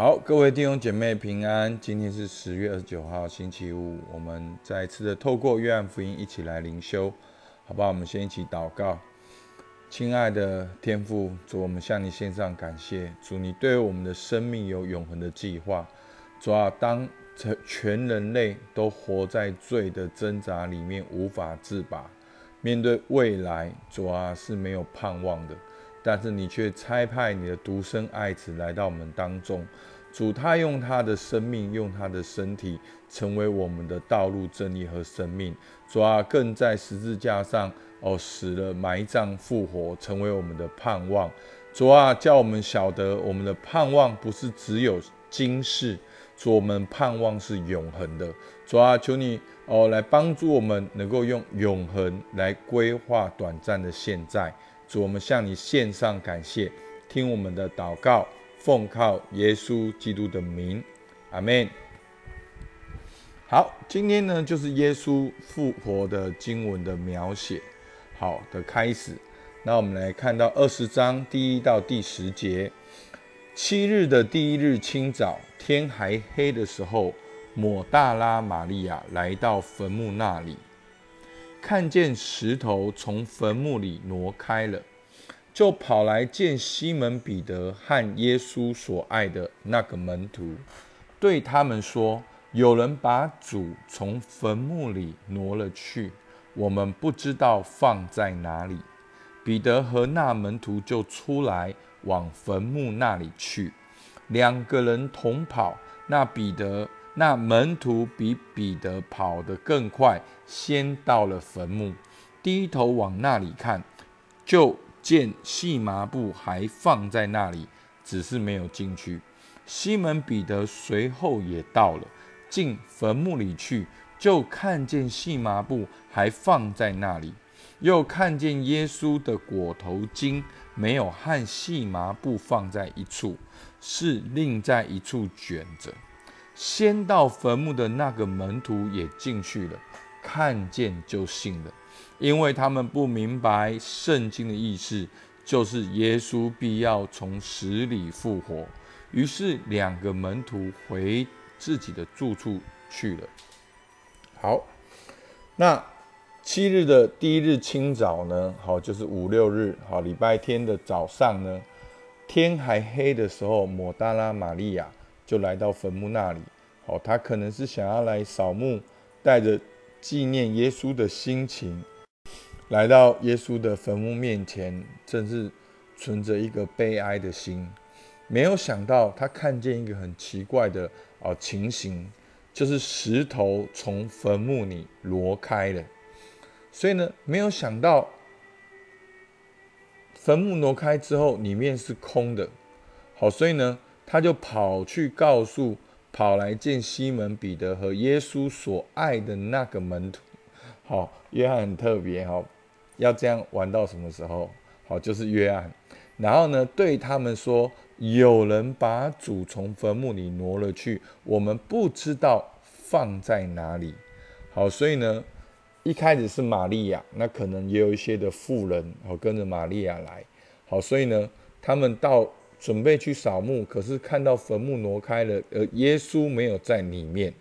好，各位弟兄姐妹平安。今天是十月二十九号，星期五。我们再次的透过约翰福音一起来灵修，好不好？我们先一起祷告。亲爱的天父，主，我们向你献上感谢。主，你对我们的生命有永恒的计划。主啊，当全人类都活在罪的挣扎里面，无法自拔，面对未来，主啊是没有盼望的。但是你却差派你的独生爱子来到我们当中，主他用他的生命，用他的身体，成为我们的道路、真理和生命。主啊，更在十字架上哦，死了、埋葬、复活，成为我们的盼望。主啊，叫我们晓得，我们的盼望不是只有今世，主我们盼望是永恒的。主啊，求你哦来帮助我们，能够用永恒来规划短暂的现在。主，我们向你献上感谢，听我们的祷告，奉靠耶稣基督的名，阿门。好，今天呢就是耶稣复活的经文的描写，好的开始。那我们来看到二十章第一到第十节。七日的第一日清早，天还黑的时候，抹大拉玛利亚来到坟墓那里。看见石头从坟墓里挪开了，就跑来见西门彼得和耶稣所爱的那个门徒，对他们说：“有人把主从坟墓里挪了去，我们不知道放在哪里。”彼得和那门徒就出来往坟墓那里去，两个人同跑。那彼得。那门徒比彼得跑得更快，先到了坟墓，低头往那里看，就见细麻布还放在那里，只是没有进去。西门彼得随后也到了，进坟墓里去，就看见细麻布还放在那里，又看见耶稣的裹头巾没有和细麻布放在一处，是另在一处卷着。先到坟墓的那个门徒也进去了，看见就信了，因为他们不明白圣经的意思，就是耶稣必要从死里复活。于是两个门徒回自己的住处去了。好，那七日的第一日清早呢？好，就是五六日，好，礼拜天的早上呢，天还黑的时候，抹大拉玛利亚。就来到坟墓那里，哦，他可能是想要来扫墓，带着纪念耶稣的心情，来到耶稣的坟墓面前，正是存着一个悲哀的心。没有想到，他看见一个很奇怪的哦情形，就是石头从坟墓里挪开了。所以呢，没有想到坟墓挪开之后，里面是空的。好，所以呢。他就跑去告诉跑来见西门彼得和耶稣所爱的那个门徒，好，约翰很特别哈，要这样玩到什么时候？好，就是约翰。然后呢，对他们说，有人把主从坟墓里挪了去，我们不知道放在哪里。好，所以呢，一开始是玛利亚，那可能也有一些的妇人，好跟着玛利亚来。好，所以呢，他们到。准备去扫墓，可是看到坟墓挪开了，而耶稣没有在里面。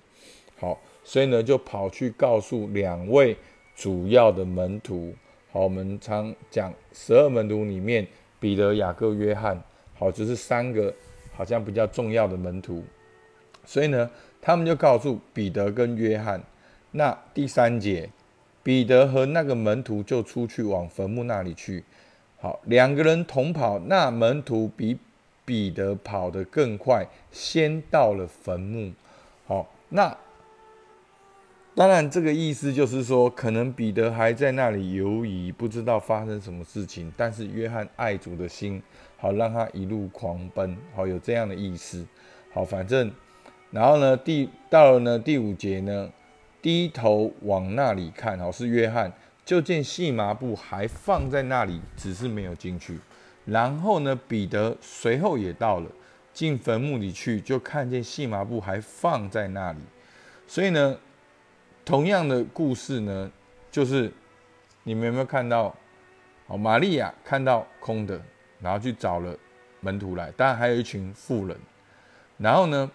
好，所以呢，就跑去告诉两位主要的门徒。好，我们常讲十二门徒里面，彼得、雅各、约翰，好，就是三个好像比较重要的门徒。所以呢，他们就告诉彼得跟约翰。那第三节，彼得和那个门徒就出去往坟墓那里去。好，两个人同跑，那门徒比。彼得跑得更快，先到了坟墓。好，那当然，这个意思就是说，可能彼得还在那里犹疑，不知道发生什么事情。但是约翰爱主的心，好让他一路狂奔。好，有这样的意思。好，反正，然后呢，第到了呢第五节呢，低头往那里看，好是约翰，就见细麻布还放在那里，只是没有进去。然后呢，彼得随后也到了，进坟墓里去，就看见细麻布还放在那里。所以呢，同样的故事呢，就是你们有没有看到？哦，玛利亚看到空的，然后去找了门徒来，当然还有一群妇人。然后呢，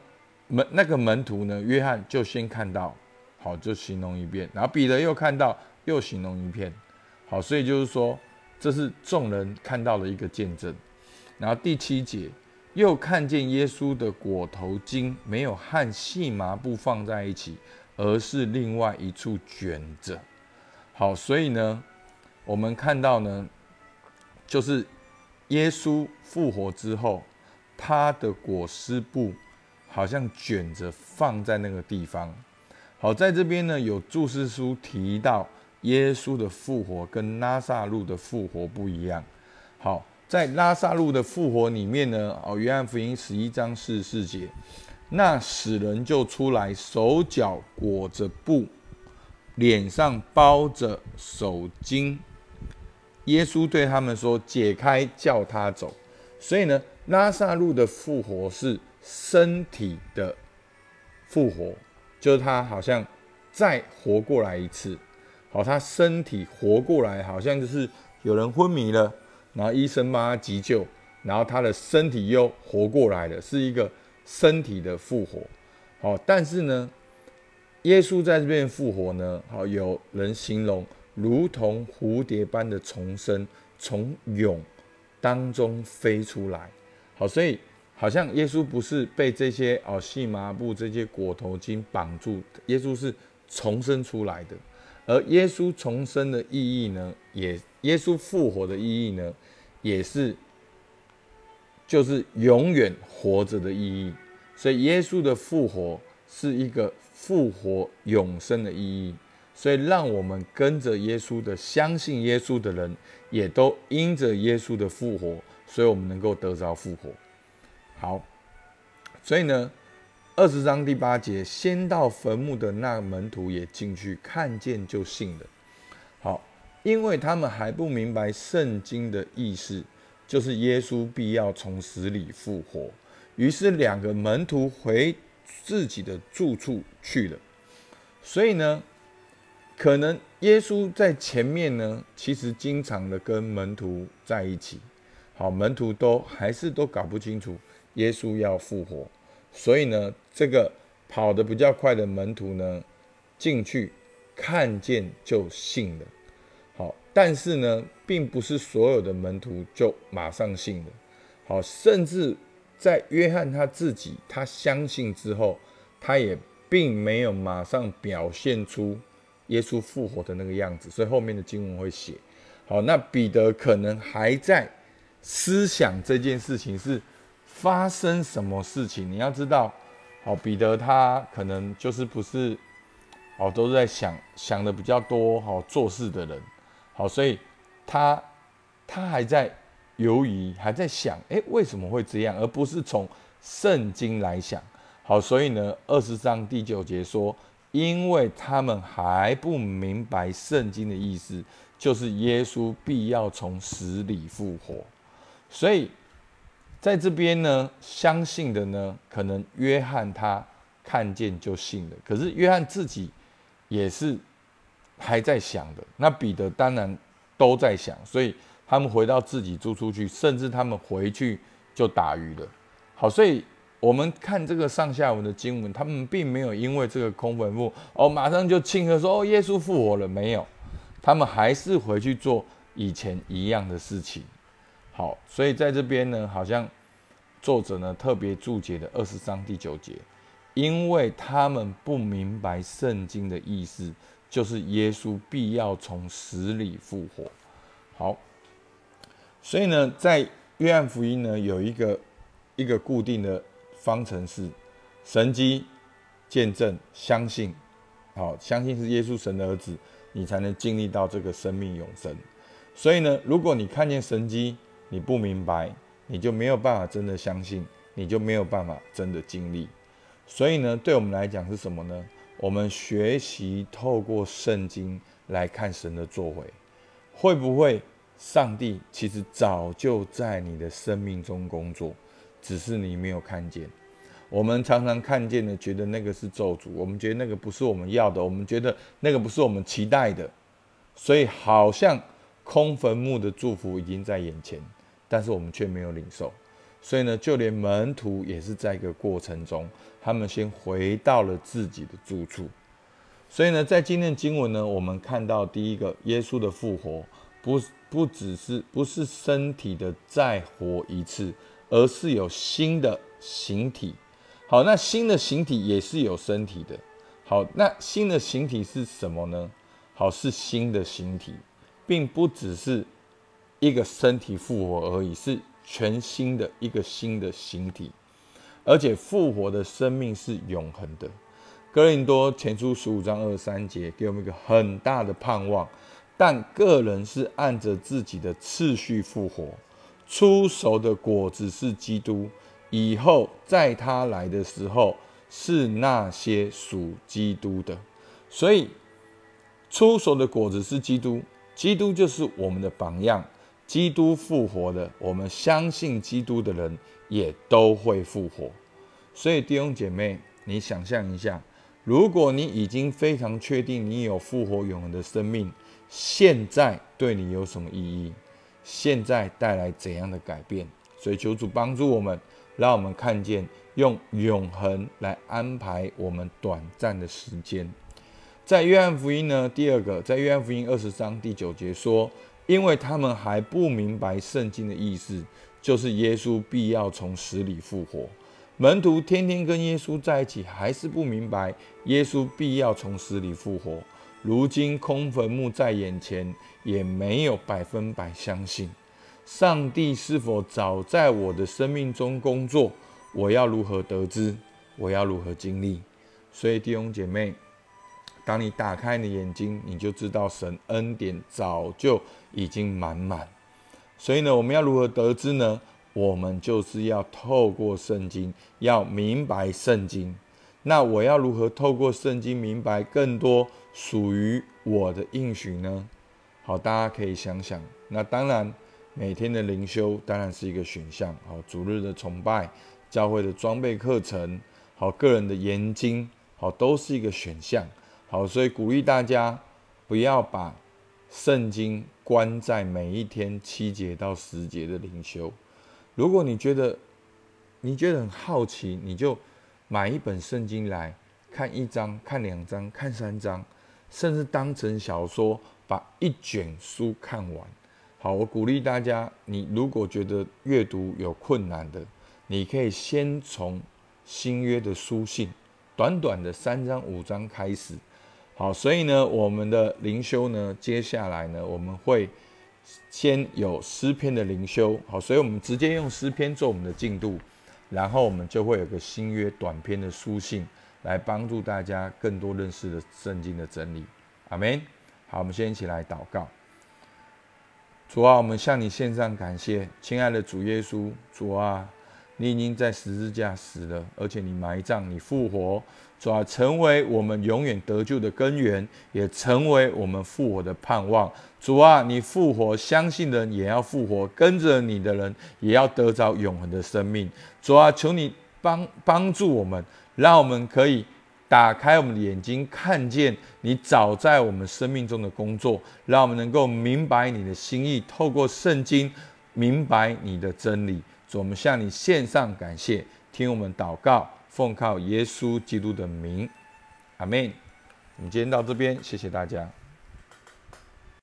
门那个门徒呢，约翰就先看到，好，就形容一遍，然后彼得又看到，又形容一遍，好，所以就是说，这是众人看到的一个见证。然后第七节，又看见耶稣的裹头巾没有和细麻布放在一起，而是另外一处卷着。好，所以呢，我们看到呢，就是耶稣复活之后。他的裹尸布好像卷着放在那个地方。好，在这边呢有注释书提到耶稣的复活跟拉萨路的复活不一样。好，在拉萨路的复活里面呢，哦，约翰福音十一章四十四节，那死人就出来，手脚裹着布，脸上包着手巾。耶稣对他们说：“解开，叫他走。”所以呢。拉萨路的复活是身体的复活，就是他好像再活过来一次。好，他身体活过来，好像就是有人昏迷了，然后医生帮他急救，然后他的身体又活过来了，是一个身体的复活。好，但是呢，耶稣在这边复活呢，好，有人形容如同蝴蝶般的重生，从蛹当中飞出来。好，所以好像耶稣不是被这些哦细麻布、这些裹头巾绑住，耶稣是重生出来的。而耶稣重生的意义呢，也耶稣复活的意义呢，也是就是永远活着的意义。所以耶稣的复活是一个复活永生的意义。所以让我们跟着耶稣的、相信耶稣的人，也都因着耶稣的复活。所以我们能够得着复活。好，所以呢，二十章第八节，先到坟墓的那门徒也进去看见就信了。好，因为他们还不明白圣经的意思，就是耶稣必要从死里复活。于是两个门徒回自己的住处去了。所以呢，可能耶稣在前面呢，其实经常的跟门徒在一起。好，门徒都还是都搞不清楚耶稣要复活，所以呢，这个跑得比较快的门徒呢，进去看见就信了。好，但是呢，并不是所有的门徒就马上信了。好，甚至在约翰他自己他相信之后，他也并没有马上表现出耶稣复活的那个样子，所以后面的经文会写。好，那彼得可能还在。思想这件事情是发生什么事情？你要知道，好，彼得他可能就是不是，好，都在想想的比较多，好做事的人，好，所以他他还在犹疑，还在想，哎，为什么会这样，而不是从圣经来想，好，所以呢，二十章第九节说，因为他们还不明白圣经的意思，就是耶稣必要从死里复活。所以，在这边呢，相信的呢，可能约翰他看见就信了。可是约翰自己也是还在想的。那彼得当然都在想。所以他们回到自己住出去，甚至他们回去就打鱼了。好，所以我们看这个上下文的经文，他们并没有因为这个空坟墓哦，马上就庆贺说哦，耶稣复活了。没有，他们还是回去做以前一样的事情。好，所以在这边呢，好像作者呢特别注解的二十章第九节，因为他们不明白圣经的意思，就是耶稣必要从死里复活。好，所以呢，在约翰福音呢有一个一个固定的方程式：神机、见证、相信。好，相信是耶稣神的儿子，你才能经历到这个生命永生。所以呢，如果你看见神机，你不明白，你就没有办法真的相信，你就没有办法真的经历。所以呢，对我们来讲是什么呢？我们学习透过圣经来看神的作为，会不会上帝其实早就在你的生命中工作，只是你没有看见。我们常常看见的，觉得那个是咒诅，我们觉得那个不是我们要的，我们觉得那个不是我们期待的，所以好像。空坟墓的祝福已经在眼前，但是我们却没有领受，所以呢，就连门徒也是在一个过程中，他们先回到了自己的住处。所以呢，在今天的经文呢，我们看到第一个，耶稣的复活不不只是不是身体的再活一次，而是有新的形体。好，那新的形体也是有身体的。好，那新的形体是什么呢？好，是新的形体，并不只是一个身体复活而已，是全新的一个新的形体，而且复活的生命是永恒的。哥林多前书十五章二三节给我们一个很大的盼望，但个人是按着自己的次序复活，出熟的果子是基督，以后在他来的时候是那些属基督的。所以出熟的果子是基督，基督就是我们的榜样，基督复活的，我们相信基督的人也都会复活。所以弟兄姐妹，你想象一下。如果你已经非常确定你有复活永恒的生命，现在对你有什么意义？现在带来怎样的改变？所以求主帮助我们，让我们看见用永恒来安排我们短暂的时间。在约翰福音呢，第二个，在约翰福音二十章第九节说：“因为他们还不明白圣经的意思，就是耶稣必要从死里复活。”门徒天天跟耶稣在一起，还是不明白耶稣必要从死里复活。如今空坟墓在眼前，也没有百分百相信上帝是否早在我的生命中工作。我要如何得知？我要如何经历？所以弟兄姐妹，当你打开你的眼睛，你就知道神恩典早就已经满满。所以呢，我们要如何得知呢？我们就是要透过圣经，要明白圣经。那我要如何透过圣经明白更多属于我的应许呢？好，大家可以想想。那当然，每天的灵修当然是一个选项。好，主日的崇拜、教会的装备课程、好个人的研经，好都是一个选项。好，所以鼓励大家不要把圣经关在每一天七节到十节的灵修。如果你觉得你觉得很好奇，你就买一本圣经来看一章、看两章、看三章，甚至当成小说，把一卷书看完。好，我鼓励大家，你如果觉得阅读有困难的，你可以先从新约的书信，短短的三章五章开始。好，所以呢，我们的灵修呢，接下来呢，我们会。先有诗篇的灵修，好，所以我们直接用诗篇做我们的进度，然后我们就会有个新约短篇的书信，来帮助大家更多认识的圣经的真理。阿门。好，我们先一起来祷告。主啊，我们向你献上感谢，亲爱的主耶稣，主啊。你已经在十字架死了，而且你埋葬，你复活，主啊，成为我们永远得救的根源，也成为我们复活的盼望。主啊，你复活，相信的人也要复活，跟着你的人也要得着永恒的生命。主啊，求你帮帮助我们，让我们可以打开我们的眼睛，看见你早在我们生命中的工作，让我们能够明白你的心意，透过圣经明白你的真理。我们向你献上感谢，听我们祷告，奉靠耶稣基督的名，阿门。我们今天到这边，谢谢大家。